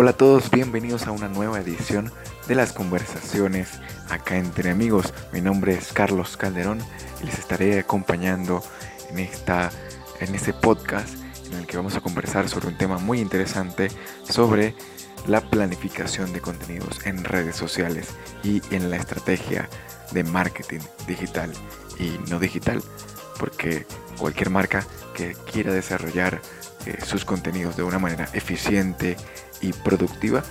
Hola a todos, bienvenidos a una nueva edición de las conversaciones acá entre amigos. Mi nombre es Carlos Calderón y les estaré acompañando en, esta, en este podcast en el que vamos a conversar sobre un tema muy interesante sobre la planificación de contenidos en redes sociales y en la estrategia de marketing digital y no digital, porque cualquier marca que quiera desarrollar eh, sus contenidos de una manera eficiente y productiva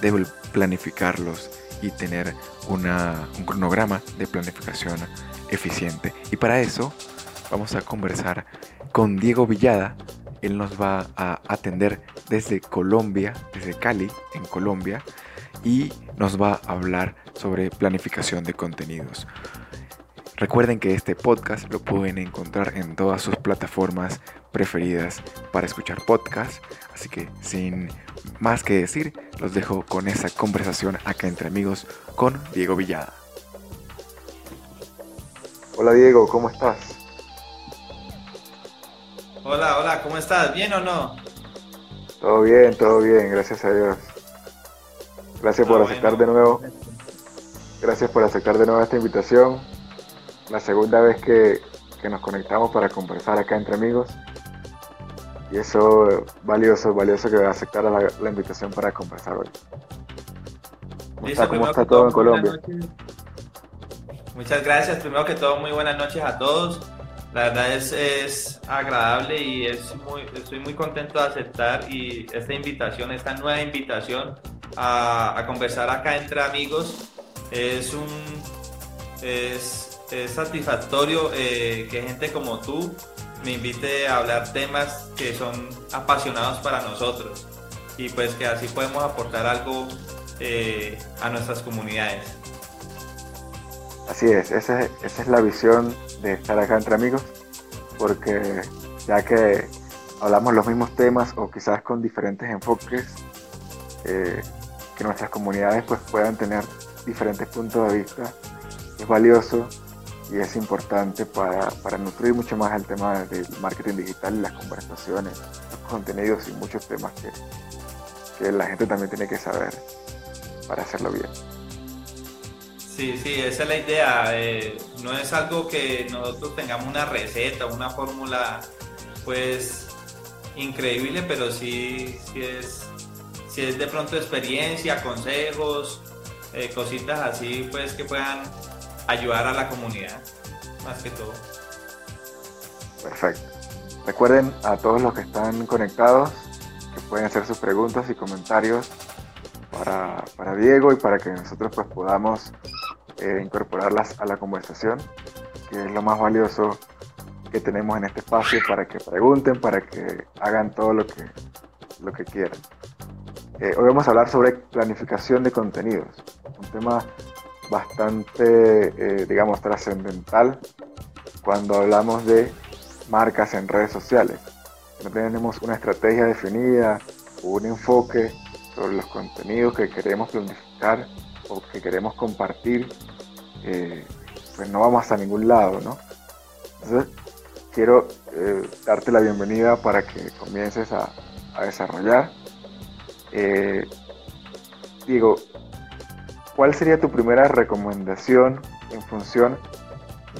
debe planificarlos y tener un cronograma de planificación eficiente. Y para eso vamos a conversar con Diego Villada. Él nos va a atender desde Colombia, desde Cali, en Colombia, y nos va a hablar sobre planificación de contenidos. Recuerden que este podcast lo pueden encontrar en todas sus plataformas preferidas para escuchar podcasts. Así que sin más que decir, los dejo con esa conversación acá entre amigos con Diego Villada. Hola Diego, ¿cómo estás? Hola, hola, ¿cómo estás? ¿Bien o no? Todo bien, todo bien, gracias a Dios. Gracias por ah, aceptar de nuevo. Gracias por aceptar de nuevo esta invitación. La segunda vez que, nos conectamos para conversar acá entre amigos. Y eso valioso, valioso que aceptara la, la invitación para conversar hoy. ¿Cómo está, cómo está todo en Colombia? Muchas gracias. Primero que todo, muy buenas noches a todos. La verdad es, es agradable y es muy, estoy muy contento de aceptar y esta invitación, esta nueva invitación a, a conversar acá entre amigos. Es un es, es satisfactorio eh, que gente como tú me invite a hablar temas que son apasionados para nosotros y pues que así podemos aportar algo eh, a nuestras comunidades. Así es, esa, es la visión de estar acá entre amigos, porque ya que hablamos los mismos temas o quizás con diferentes enfoques, eh, que nuestras comunidades pues puedan tener diferentes puntos de vista, es valioso y es importante para, para, nutrir mucho más el tema del marketing digital las conversaciones, los contenidos y muchos temas que, que la gente también tiene que saber para hacerlo bien. Sí, sí, esa es la idea. Eh, no es algo que nosotros tengamos una receta, una fórmula, pues increíble, pero sí, sí es, sí es de pronto experiencia, consejos, eh, cositas así, pues que puedan ayudar a la comunidad, más que todo. Perfecto. Recuerden a todos los que están conectados que pueden hacer sus preguntas y comentarios para, para Diego y para que nosotros pues podamos eh, incorporarlas a la conversación, que es lo más valioso que tenemos en este espacio para que pregunten, para que hagan todo lo que, lo que quieran. Eh, hoy vamos a hablar sobre planificación de contenidos, un tema bastante, eh, digamos, trascendental cuando hablamos de marcas en redes sociales. No tenemos una estrategia definida o un enfoque sobre los contenidos que queremos planificar o que queremos compartir, eh, pues no vamos a ningún lado, ¿no? Entonces, quiero eh, darte la bienvenida para que comiences a, a desarrollar. digo, ¿cuál sería tu primera recomendación en función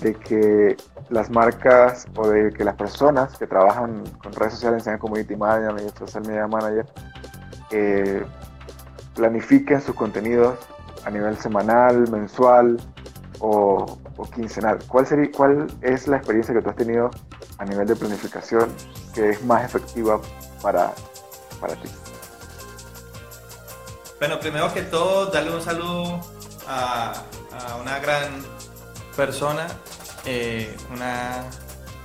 de que las marcas o de que las personas que trabajan con redes sociales, sean community manager, social media manager, eh, planifiquen sus contenidos a nivel semanal, mensual o, quincenal? ¿Cuál, sería, ¿Cuál es la experiencia que tú has tenido a nivel de planificación que es más efectiva para, para ti? Bueno, primero que todo, darle un saludo a, una gran persona, eh, una,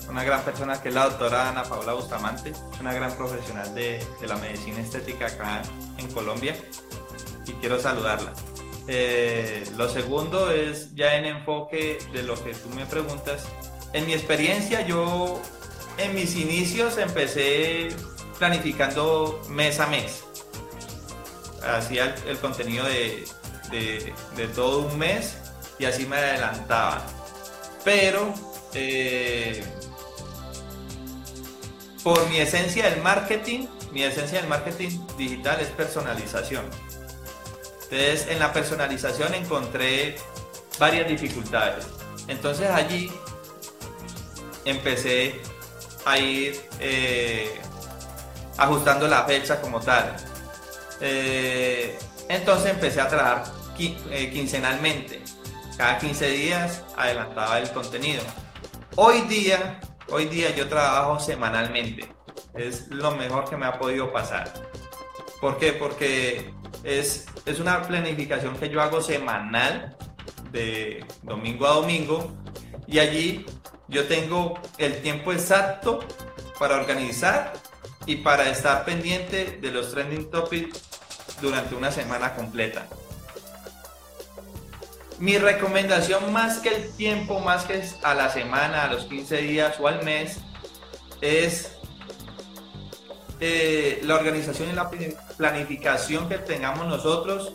una, gran persona que es la doctora Ana Paula Bustamante, una gran profesional de, la medicina estética acá en Colombia y quiero saludarla. Eh, lo segundo es ya en enfoque de lo que tú me preguntas. En mi experiencia, yo en mis inicios empecé planificando mes a mes hacía el, contenido de, todo un mes y así me adelantaba. Pero eh, por mi esencia del marketing, mi esencia del marketing digital es personalización. Entonces, en la personalización encontré varias dificultades. Entonces allí empecé a ir eh, ajustando la fecha como tal. Eh, entonces empecé a trabajar eh, quincenalmente. Cada 15 días adelantaba el contenido. Hoy día, hoy día yo trabajo semanalmente. Es lo mejor que me ha podido pasar. ¿Por qué? Porque es, es una planificación que yo hago semanal de domingo a domingo y allí yo tengo el tiempo exacto para organizar y para estar pendiente de los trending topics durante una semana completa. Mi recomendación más que el tiempo, más que a la semana, a los 15 días o al mes, es eh, la organización y la planificación que tengamos nosotros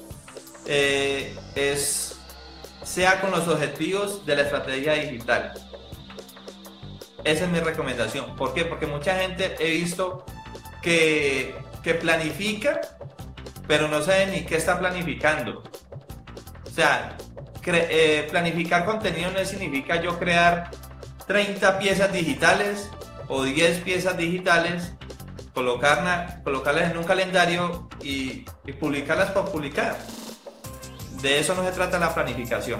eh, es sea con los objetivos de la estrategia digital. Esa es mi recomendación. ¿Por qué? Porque mucha gente he visto que, que planifica, pero no sabe ni qué está planificando. O sea, eh, planificar contenido no significa yo crear 30 piezas digitales o 10 piezas digitales, colocarlas en un calendario y, y publicarlas por publicar. De eso no se trata la planificación.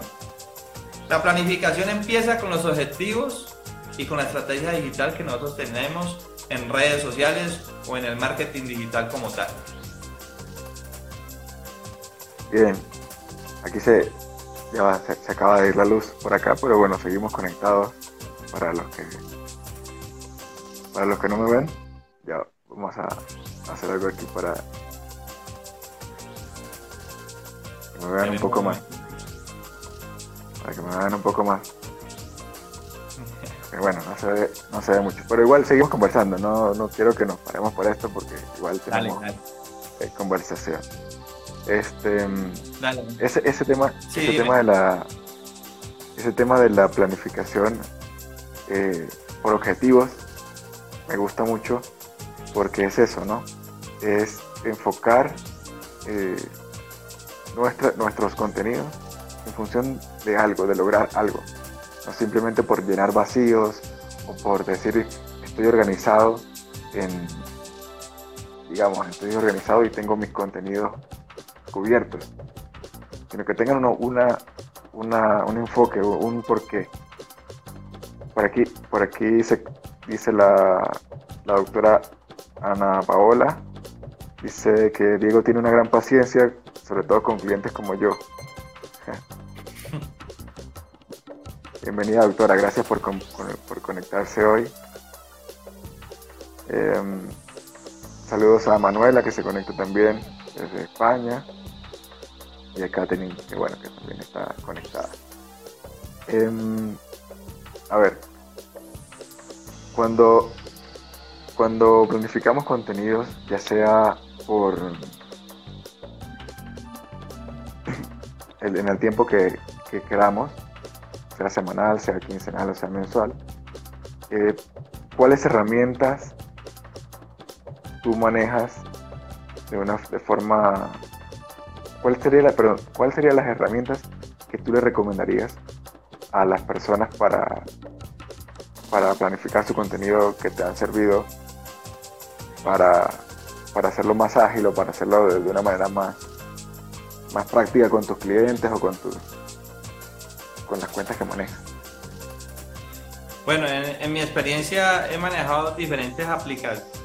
La planificación empieza con los objetivos y con la estrategia digital que nosotros tenemos en redes sociales o en el marketing digital como tal. Bien, aquí se, ya se, acaba de ir la luz por acá, pero bueno, seguimos conectados para los que para los que no me ven. Ya vamos a hacer algo aquí para que me vean un poco más. Para que me vean un poco más. bueno, no se, ve, no se ve mucho. Pero igual seguimos conversando. No, no quiero que nos paremos por esto porque igual tenemos eh, conversación. Este, Ese, ese tema, ese tema de la, ese tema de la planificación eh, por objetivos me gusta mucho porque es eso, ¿no? Es enfocar eh, nuestros contenidos en función de algo, de lograr algo. No simplemente por llenar vacíos o por decir estoy organizado en, digamos, estoy organizado y tengo mis contenidos cubiertos, sino que tengan una, un enfoque, un porqué. Por aquí, por aquí se, dice la, la doctora Ana Paola, dice que Diego tiene una gran paciencia sobre todo con clientes como yo. Bienvenida doctora, gracias por, conectarse hoy. Em, saludos a Manuela que se conecta también desde España y a Katherine que bueno que también está conectada. Em, a ver, cuando, cuando planificamos contenidos, ya sea por en el tiempo que, queramos, sea semanal, sea quincenal o sea mensual, eh, ¿cuáles herramientas tú manejas de una de forma cuál sería la perdón, cuáles serían las herramientas que tú le recomendarías a las personas para para planificar su contenido que te han servido para, para hacerlo más ágil o para hacerlo de una manera más más práctica con tus clientes o con tus con las cuentas que manejas? Bueno, en, mi experiencia he manejado diferentes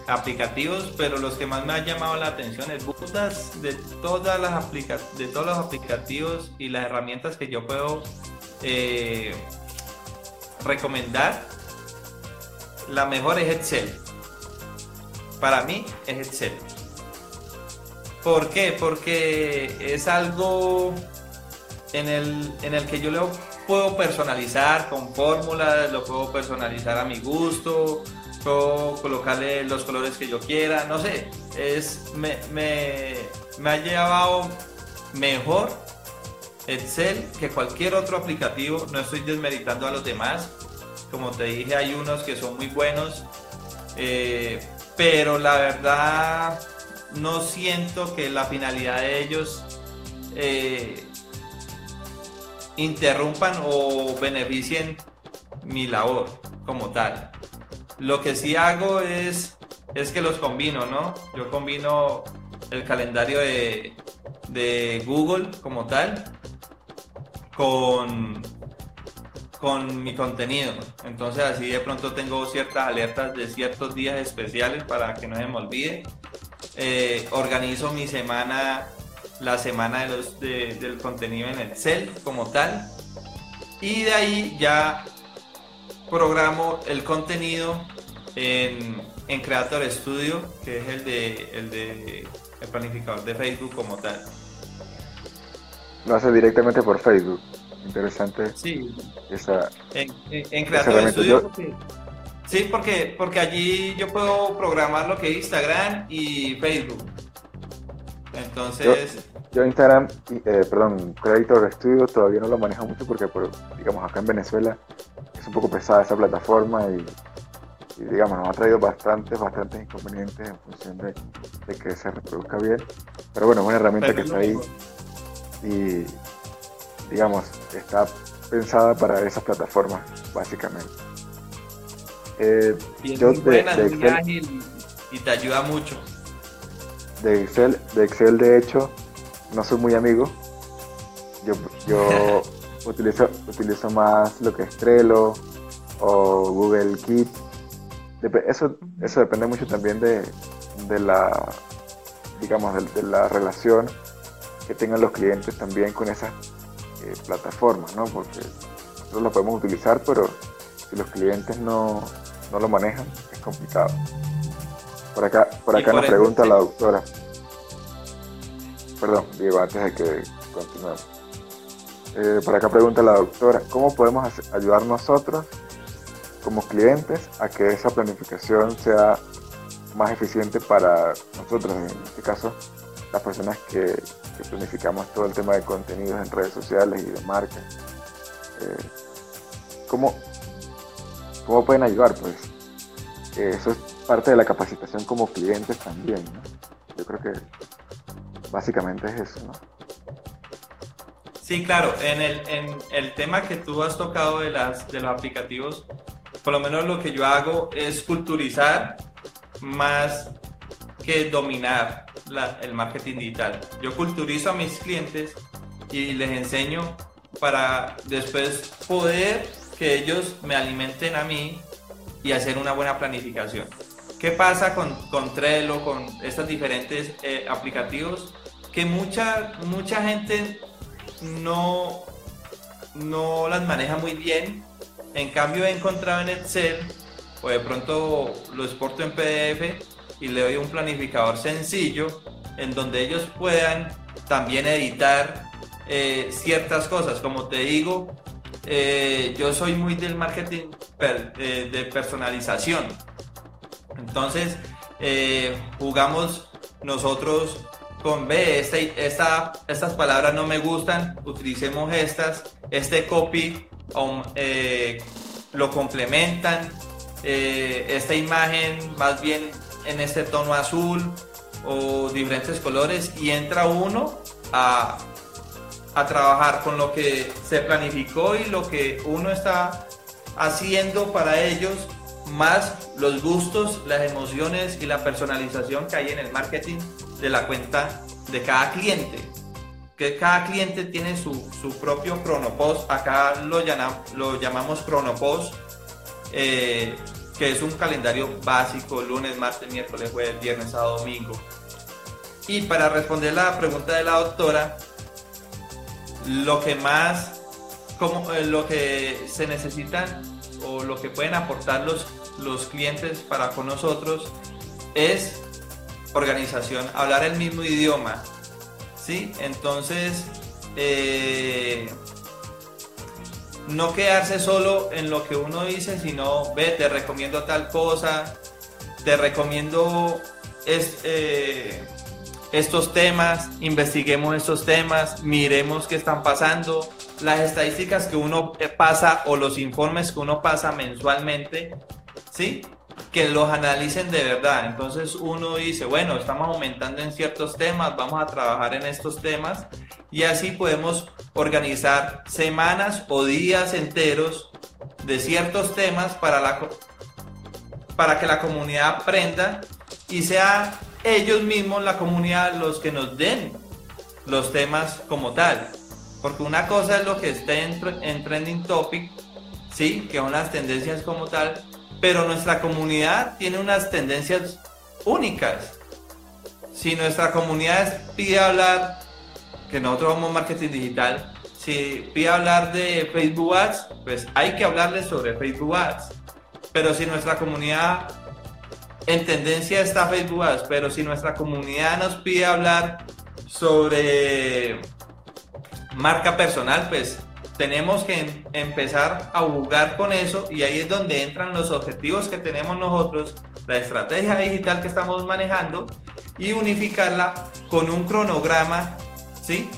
aplicativos, pero los que más me han llamado la atención es muchas de todas las aplica de todos los aplicativos y las herramientas que yo puedo eh, recomendar. La mejor es Excel. Para mí es Excel. ¿Por qué? Porque es algo en el, en el que yo lo puedo personalizar con fórmulas, lo puedo personalizar a mi gusto, colocarle los colores que yo quiera, no sé, es, me, me, me ha llevado mejor Excel que cualquier otro aplicativo, no estoy desmeritando a los demás, como te dije hay unos que son muy buenos, Eh, pero la verdad no siento que la finalidad de ellos eh, interrumpan o beneficien mi labor como tal. Lo que sí hago es, es que los combino, ¿no? Yo combino el calendario de, de Google como tal con, con mi contenido. Entonces así de pronto tengo ciertas alertas de ciertos días especiales para que no se me olvide. Eh, organizo mi semana, la semana de los, del contenido en Excel como tal. Y de ahí ya programo el contenido en, en Creator Studio, que es el de, el de el planificador de Facebook como tal. Lo hace directamente por Facebook. Interesante. Sí. Esa, en, en, Creator Studio. sí, porque, porque allí yo puedo programar lo que es Instagram y Facebook. Entonces. Yo, Instagram, eh, perdón, Creator Studio todavía no lo manejo mucho porque, digamos, acá en Venezuela un poco pesada esa plataforma y y digamos, nos ha traído bastantes, bastantes inconvenientes en función de, que se reproduzca bien. Pero bueno, es una herramienta que está ahí y, digamos, está pensada para esas plataformas, básicamente. Eh, yo de, Excel, y, te ayuda mucho. De Excel, de Excel, de hecho, no soy muy amigo. Yo, yo utilizo, utilizo más lo que es Trello o Google Keep eso, eso depende mucho también de, la, digamos, de, la relación que tengan los clientes también con esas eh, plataformas, ¿no? Porque nosotros lo podemos utilizar, pero si los clientes no, lo manejan, es complicado. Por acá, por acá nos pregunta la doctora. Perdón, Diego, antes de que continuemos. Eh, por acá pregunta la doctora, ¿cómo podemos ayudar nosotros como clientes a que esa planificación sea más eficiente para nosotros, en este caso las personas que, planificamos todo el tema de contenidos en redes sociales y de marcas. Eh, ¿cómo, pueden ayudar? Pues eso es parte de la capacitación como clientes también. Yo creo que básicamente es eso. Sí, claro, en el, en el tema que tú has tocado de, las, de los aplicativos, por lo menos lo que yo hago es culturizar más que dominar el marketing digital. Yo culturizo a mis clientes y les enseño para después poder que ellos me alimenten a mí y hacer una buena planificación. ¿Qué pasa con, con Trello, con estos diferentes eh, aplicativos? Que mucha, mucha gente no, no las maneja muy bien en cambio he encontrado en Excel, o de pronto lo exporto en PDF y le doy un planificador sencillo en donde ellos puedan también editar eh, ciertas cosas. Como te digo, eh, yo soy muy del marketing eh, de personalización. Entonces, jugamos nosotros con B, este, esta, estas palabras no me gustan, utilicemos estas, este copy eh, lo complementan. Eh, esta imagen más bien en este tono azul o diferentes colores y entra uno a, a trabajar con lo que se planificó y lo que uno está haciendo para ellos, más los gustos, las emociones y la personalización que hay en el marketing de la cuenta de cada cliente que cada cliente tiene su, su propio cronopost, acá lo, lo llamamos cronopost, eh, que es un calendario básico, lunes, martes, miércoles, jueves, viernes, sábado, domingo. Y para responder la pregunta de la doctora, lo que más, como, eh, lo que se necesitan o lo que pueden aportar los, los clientes para con nosotros es organización, hablar el mismo idioma, ¿sí? Entonces, eh, no quedarse solo en lo que uno dice, sino, ve, te recomiendo tal cosa, te recomiendo eh, estos temas, investiguemos estos temas, miremos qué están pasando, las estadísticas que uno pasa o los informes que uno pasa mensualmente, ¿sí? que los analicen de verdad. Entonces uno dice, bueno, estamos aumentando en ciertos temas, vamos a trabajar en estos temas y así podemos organizar semanas o días enteros de ciertos temas para, la, para que la comunidad aprenda y sea ellos mismos, la comunidad, los que nos den los temas como tal. Porque una cosa es lo que esté en, en trending topic, sí, que son las tendencias como tal, pero nuestra comunidad tiene unas tendencias únicas. Si nuestra comunidad pide hablar, que nosotros somos marketing digital, si pide hablar de Facebook Ads, pues hay que hablarle sobre Facebook Ads. Pero si nuestra comunidad en tendencia está Facebook Ads, pero si nuestra comunidad nos pide hablar sobre marca personal, pues tenemos que empezar a jugar con eso y ahí es donde entran los objetivos que tenemos nosotros, la estrategia digital que estamos manejando y unificarla con un cronograma, ¿sí?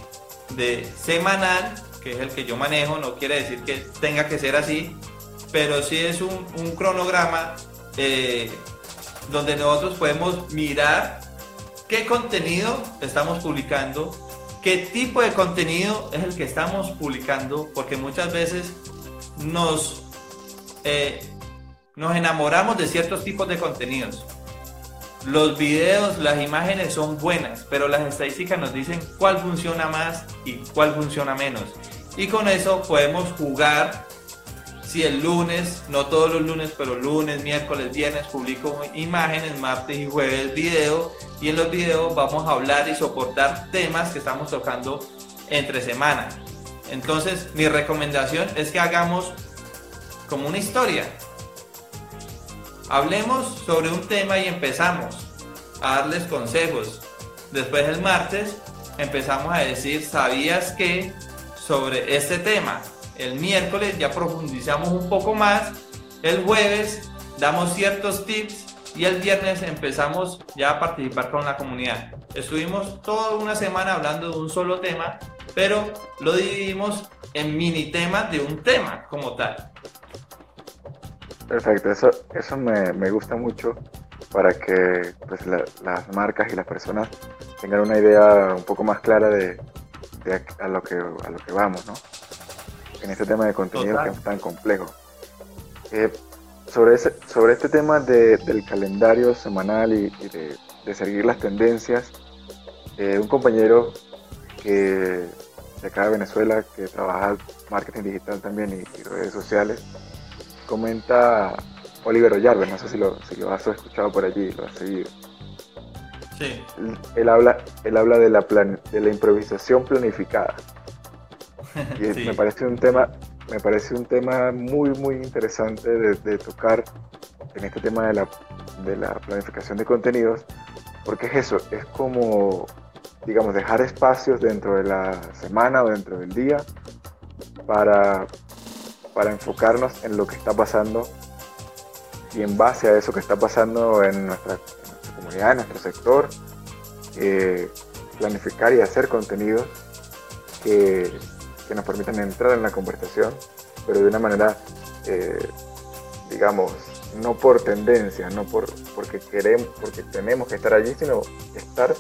De semanal, que es el que yo manejo, no quiere decir que tenga que ser así, pero sí es un, cronograma eh, donde nosotros podemos mirar qué contenido estamos publicando qué tipo de contenido es el que estamos publicando, porque muchas veces nos, eh, nos enamoramos de ciertos tipos de contenidos. Los videos, las imágenes son buenas, pero las estadísticas nos dicen cuál funciona más y cuál funciona menos. Y con eso podemos jugar si el lunes, no todos los lunes, pero lunes, miércoles, viernes publico imágenes, martes y jueves video y en los videos vamos a hablar y soportar temas que estamos tocando entre semana. Entonces mi recomendación es que hagamos como una historia. Hablemos sobre un tema y empezamos a darles consejos. Después el martes empezamos a decir, ¿sabías que sobre este tema? El miércoles ya profundizamos un poco más, el jueves damos ciertos tips y el viernes empezamos ya a participar con la comunidad. Estuvimos toda una semana hablando de un solo tema, pero lo dividimos en mini temas de un tema como tal. Perfecto, eso, eso me, me gusta mucho para que pues, las marcas y las personas tengan una idea un poco más clara de, a, lo que, a lo que vamos, ¿no? En este tema de contenido que es tan complejo. Eh, sobre, ese, sobre este tema del calendario semanal y, de, seguir las tendencias, eh, un compañero que de acá de Venezuela, que trabaja marketing digital también y, redes sociales, comenta Oliver Ollarbe, no sé si lo, si lo has escuchado por allí, lo has seguido. Sí. Él, habla, él habla de la, plan, de la improvisación planificada. Y me parece un tema, me parece un tema muy, muy interesante de, tocar en este tema de la, de la planificación de contenidos, porque es eso, es como, digamos, dejar espacios dentro de la semana o dentro del día para, para enfocarnos en lo que está pasando y en base a eso que está pasando en nuestra, comunidad, en nuestro sector, eh, planificar y hacer contenidos que, que nos permitan entrar en la conversación, pero de una manera, eh, digamos, no por tendencia, no por, porque queremos, porque tenemos que estar allí, sino estar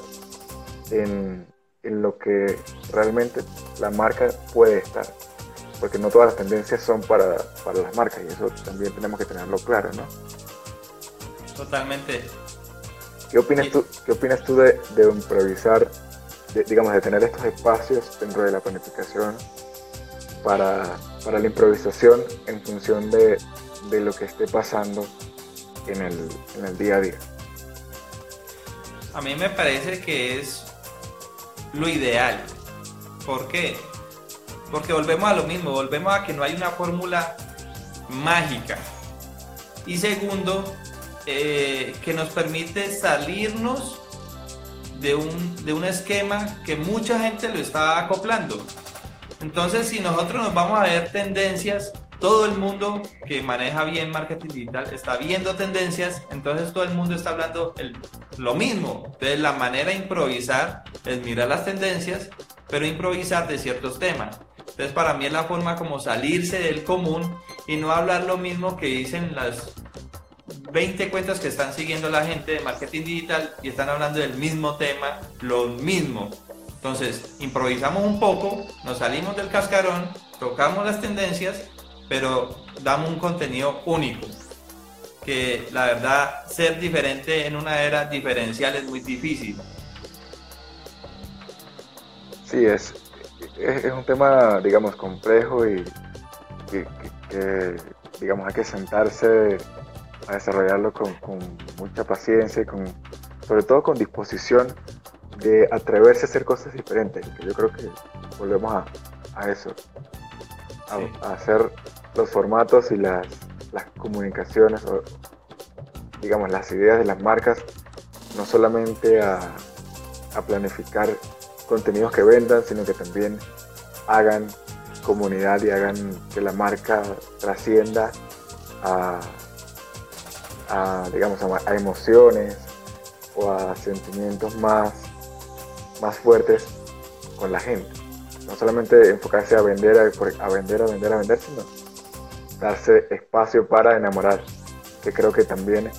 en, en lo que realmente la marca puede estar. Porque no todas las tendencias son para, para las marcas y eso también tenemos que tenerlo claro, ¿no? Totalmente. ¿Qué opinas tú, qué opinas tú de, de improvisar digamos, de tener estos espacios dentro de la planificación para, para la improvisación en función de, de, lo que esté pasando en el, en el día a día. A mí me parece que es lo ideal. ¿Por qué? Porque volvemos a lo mismo, volvemos a que no hay una fórmula mágica. Y segundo, eh, que nos permite salirnos de un, de un esquema que mucha gente lo está acoplando. Entonces, si nosotros nos vamos a ver tendencias, todo el mundo que maneja bien marketing digital está viendo tendencias, entonces todo el mundo está hablando el, lo mismo. Entonces, la manera de improvisar es mirar las tendencias, pero improvisar de ciertos temas. Entonces, para mí es la forma como salirse del común y no hablar lo mismo que dicen las 20 cuentas que están siguiendo la gente de marketing digital y están hablando del mismo tema, lo mismo. Entonces, improvisamos un poco, nos salimos del cascarón, tocamos las tendencias, pero damos un contenido único. Que la verdad, ser diferente en una era diferencial es muy difícil. Sí, es, es, un tema, digamos, complejo y que, digamos, hay que sentarse a desarrollarlo con, mucha paciencia y con, sobre todo con disposición de atreverse a hacer cosas diferentes. yo creo que volvemos a, eso, a, hacer los formatos y las, las comunicaciones, o, digamos, las ideas de las marcas, no solamente a, a planificar contenidos que vendan, sino que también hagan comunidad y hagan que la marca trascienda a, digamos, a, emociones o a sentimientos más, más fuertes con la gente. No solamente enfocarse a vender, a, vender, a vender, a vender, sino darse espacio para enamorar, que creo que también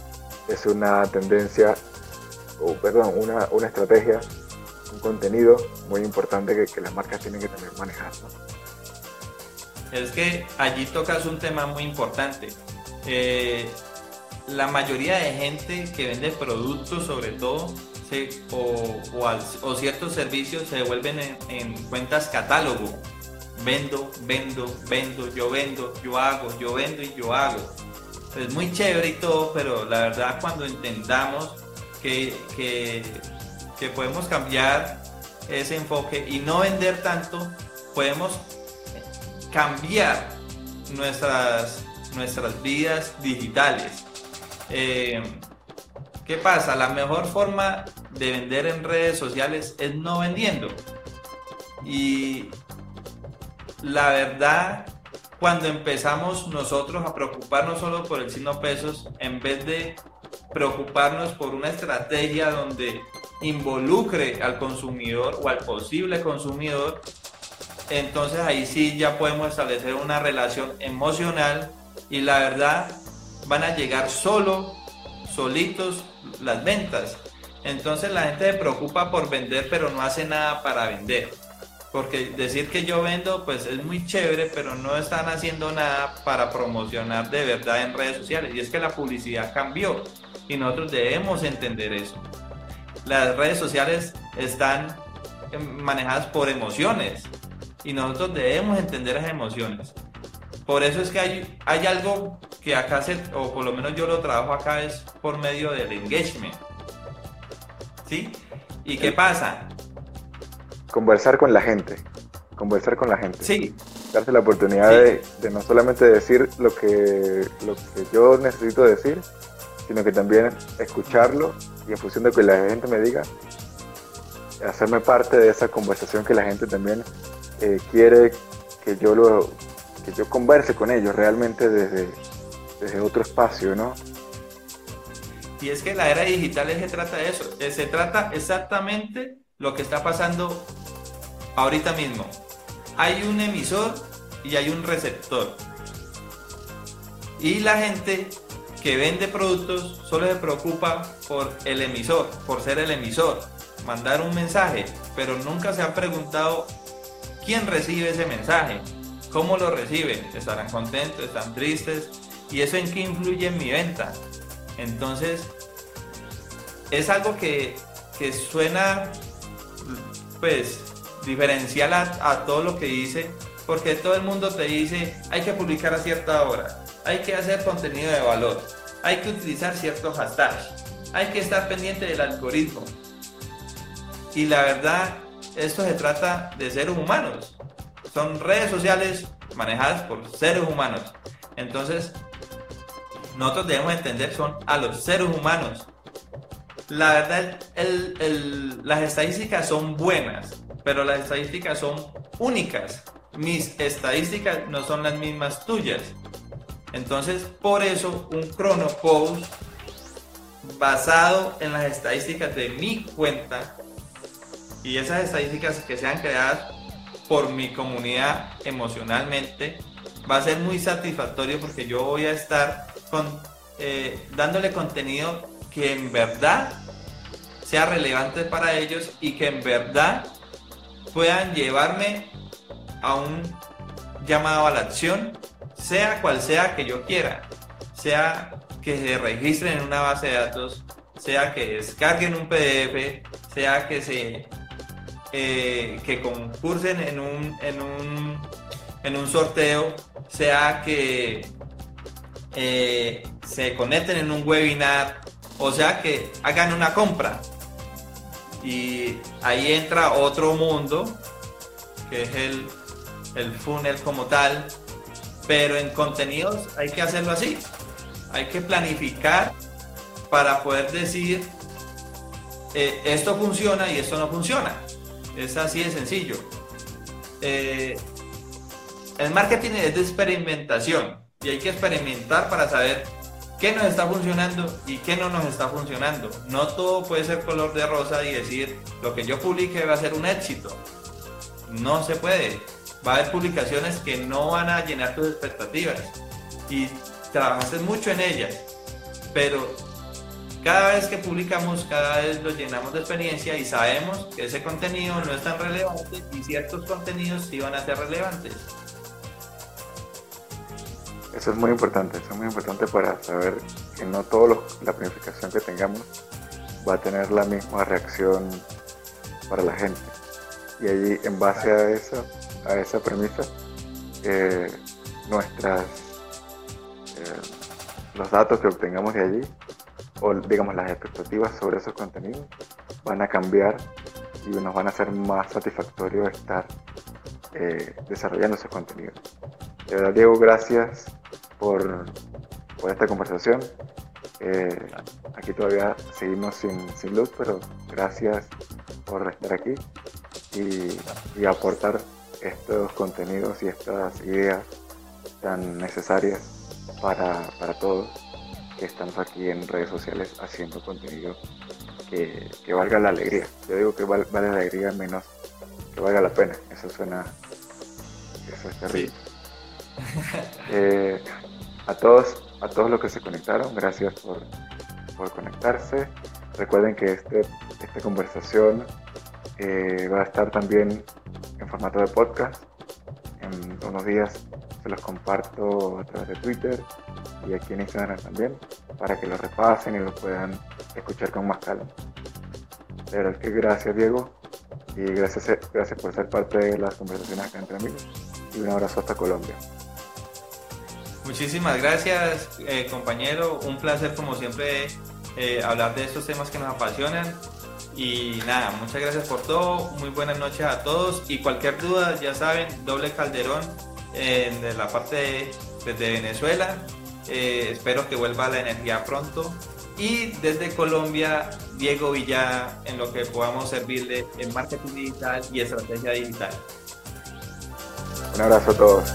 es una tendencia, o perdón, una, una estrategia, un contenido muy importante que, que las marcas tienen que también manejar es que allí tocas un tema muy importante. Eh, la mayoría de gente que vende productos, sobre todo, o, ciertos servicios se devuelven en, cuentas catálogo. Vendo, vendo, vendo, yo vendo, yo hago, yo vendo y yo hago. Es muy chévere y todo, pero la verdad cuando entendamos que, que podemos cambiar ese enfoque y no vender tanto, podemos cambiar nuestras, nuestras vidas digitales. Eh, ¿Qué pasa? La mejor forma de vender en redes sociales es no vendiendo. Y la verdad, cuando empezamos nosotros a preocuparnos solo por el signo pesos, en vez de preocuparnos por una estrategia donde involucre al consumidor o al posible consumidor, entonces ahí sí ya podemos establecer una relación emocional y la verdad van a llegar solo, solitos las ventas. Entonces la gente se preocupa por vender pero no hace nada para vender. Porque decir que yo vendo pues es muy chévere pero no están haciendo nada para promocionar de verdad en redes sociales. Y es que la publicidad cambió y nosotros debemos entender eso. Las redes sociales están manejadas por emociones y nosotros debemos entender las emociones. Por eso es que hay, hay algo que acá se, o por lo menos yo lo trabajo acá, es por medio del engagement. ¿Sí? ¿Y qué pasa? Conversar con la gente. Conversar con la gente. Sí. Darse la oportunidad de, no solamente decir lo que, lo que yo necesito decir, sino que también escucharlo y en función de que la gente me diga, hacerme parte de esa conversación que la gente también eh, quiere que yo lo que yo converse con ellos realmente desde, desde otro espacio, ¿no? Y es que la era digital se trata de eso, eh, se trata exactamente lo que está pasando ahorita mismo. Hay un emisor y hay un receptor. Y la gente que vende productos solo se preocupa por el emisor, por ser el emisor, mandar un mensaje, pero nunca se han preguntado quién recibe ese mensaje, cómo lo reciben, estarán contentos, están tristes y eso en qué influye en mi venta. Entonces, es algo que, suena pues diferencial a, todo lo que dice, porque todo el mundo te dice hay que publicar a cierta hora, hay que hacer contenido de valor, hay que utilizar ciertos hashtags, hay que estar pendiente del algoritmo. Y la verdad esto se trata de seres humanos. Son redes sociales manejadas por seres humanos. Entonces, nosotros debemos entender son a los seres humanos. La verdad, las estadísticas son buenas, pero las estadísticas son únicas. Mis estadísticas no son las mismas tuyas. Entonces, por eso un post basado en las estadísticas de mi cuenta y esas estadísticas que sean creadas por mi comunidad emocionalmente va a ser muy satisfactorio porque yo voy a estar eh, dándole contenido que en verdad sea relevante para ellos y que en verdad puedan llevarme a un llamado a la acción, sea cual sea que yo quiera, sea que se registren en una base de datos, sea que descarguen un PDF, sea que se eh, que concursen en un, en un, en un sorteo, sea que eh, se conecten en un webinar, o sea que hagan una compra. Y ahí entra otro mundo, que es el, el funnel como tal, pero en contenidos hay que hacerlo así. Hay que planificar para poder decir eh, esto funciona y esto no funciona. Es así de sencillo. Eh, el marketing es de experimentación y hay que experimentar para saber qué nos está funcionando y qué no nos está funcionando. No todo puede ser color de rosa y decir lo que yo publique va a ser un éxito. No se puede. Va a haber publicaciones que no van a llenar tus expectativas y trabajaste mucho en ellas, pero cada vez que publicamos, cada vez lo llenamos de experiencia y sabemos que ese contenido no es tan relevante y ciertos contenidos sí van a ser relevantes. Eso es muy importante, eso es muy importante para saber que no toda la planificación que tengamos va a tener la misma reacción para la gente. Y allí, en base a esa, a esa premisa, eh, nuestras, eh, los datos que obtengamos de allí o digamos las expectativas sobre esos contenidos van a cambiar y nos van a hacer más satisfactorio estar eh, desarrollando esos contenidos. De verdad, Diego, gracias por, por esta conversación. Eh, aquí todavía seguimos sin, sin, luz, pero gracias por estar aquí y, y aportar estos contenidos y estas ideas tan necesarias para, para todos que estamos aquí en redes sociales haciendo contenido que, valga la alegría. Yo digo que vale, la alegría menos que valga la pena. Eso suena, eso es terrible. Eh, a todos, a todos los que se conectaron, gracias por, por conectarse. Recuerden que este, esta conversación eh, va a estar también en formato de podcast. En unos días se los comparto a través de Twitter y aquí en Instagram también, para que lo repasen y lo puedan escuchar con más calma. De verdad que gracias Diego y gracias, gracias por ser parte de las conversaciones acá entre amigos y un abrazo hasta Colombia. Muchísimas gracias eh, compañero, un placer como siempre eh, hablar de estos temas que nos apasionan y nada, muchas gracias por todo, muy buenas noches a todos y cualquier duda ya saben, doble calderón en de la parte desde Venezuela eh, espero que vuelva la energía pronto. Y desde Colombia, Diego Villa, en lo que podamos servirle en marketing digital y estrategia digital. Un abrazo a todos.